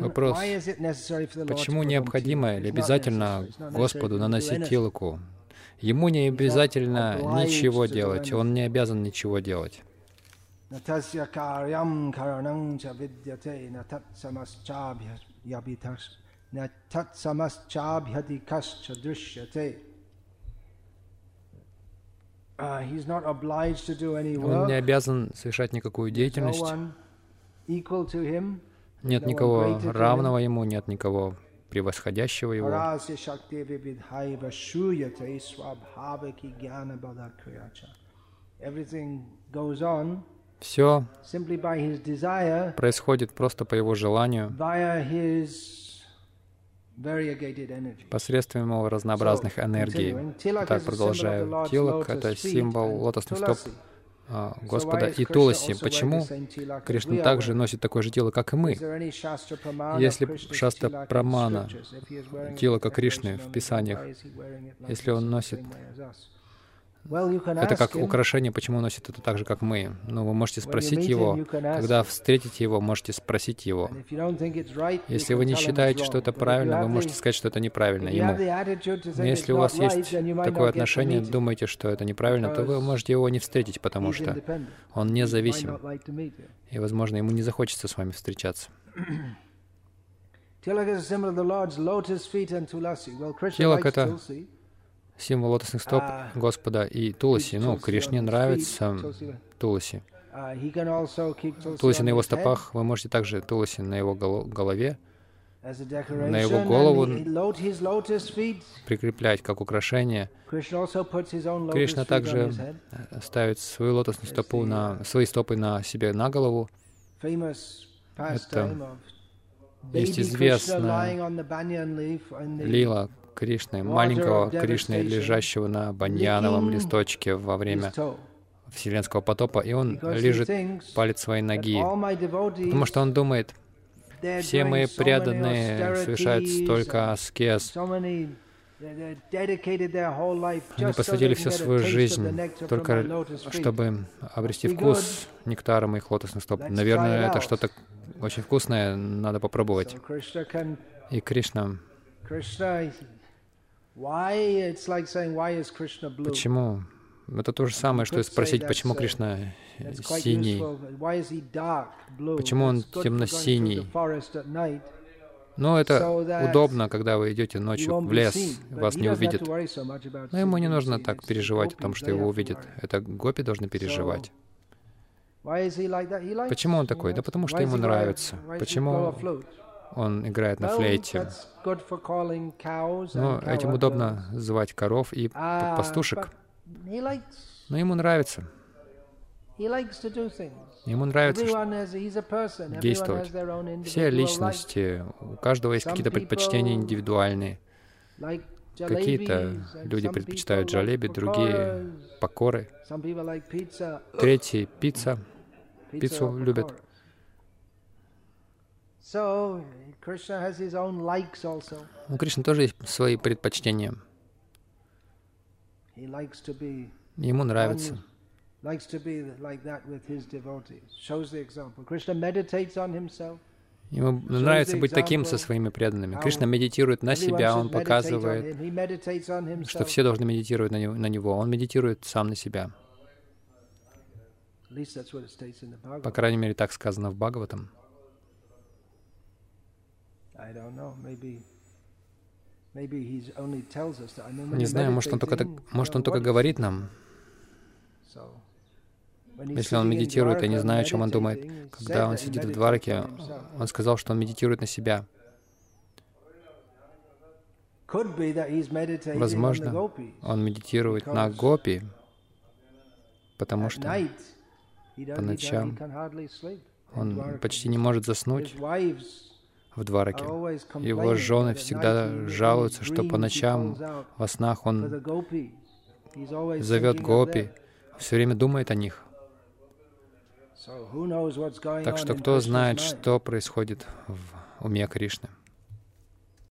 Вопрос, почему необходимо или обязательно Господу наносить тилоку? Ему не обязательно ничего делать, он не обязан ничего делать. Он не обязан совершать никакую деятельность. Нет никого равного ему, нет никого превосходящего его. Все происходит просто по его желанию, посредством его разнообразных энергий. Так, продолжаю. Тилок — это символ лотосных стоп Господа и Туласи. Почему Кришна также носит такое же тело, как и мы? Если Шаста Прамана, тело как Кришны в Писаниях, если он носит это как украшение, почему он носит это так же, как мы. Но вы можете спросить его, когда встретите его, можете спросить его. Если вы не считаете, что это правильно, вы можете сказать, что это неправильно ему. Но если у вас есть такое отношение, думаете, что это неправильно, то вы можете его не встретить, потому что он независим. И, возможно, ему не захочется с вами встречаться. Тилак — это символ лотосных стоп а, Господа и Туласи. Ну, Кришне нравится Туласи. А, Туласи на его стопах, вы можете также Туласи на его голове, на его голову прикреплять как украшение. Кришна также э, ставит свою лотосную стопу на свои стопы на себе на голову. Это есть известная лила, Кришны, маленького Кришны, лежащего на баньяновом листочке во время Вселенского потопа, и он лежит палец своей ноги, потому что он думает, все мои преданные совершают столько аскез, они посвятили всю свою жизнь только чтобы обрести вкус нектара моих лотосных стоп. Наверное, это что-то очень вкусное, надо попробовать. И Кришна Почему? Это то же самое, что и спросить, почему Кришна синий, почему он темно-синий. Но это удобно, когда вы идете ночью в лес, вас не увидят. Но ему не нужно так переживать о том, что его увидят. Это гопи должны переживать. Почему он такой? Да потому что ему нравится. Почему он играет на флейте. Но этим удобно звать коров и uh, пастушек. Но ему нравится. Ему нравится действовать. Все личности, у каждого есть какие-то предпочтения индивидуальные. Какие-то люди предпочитают джалеби, другие — покоры. Третьи — пицца. Пиццу любят. У Кришны тоже есть свои предпочтения. Ему нравится. Ему нравится быть таким со своими преданными. Кришна медитирует на себя, он показывает, что все должны медитировать на него. Он медитирует сам на себя. По крайней мере, так сказано в Бхагаватам. Не знаю, может он только, так, может он только говорит нам. Если он медитирует, я не знаю, о чем он думает. Когда он сидит в Двараке, он сказал, что он медитирует на себя. Возможно, он медитирует на гопи, потому что по ночам он почти не может заснуть в Двараке. Его жены всегда жалуются, что по ночам во снах он зовет гопи, все время думает о них. Так что кто знает, что происходит в уме Кришны.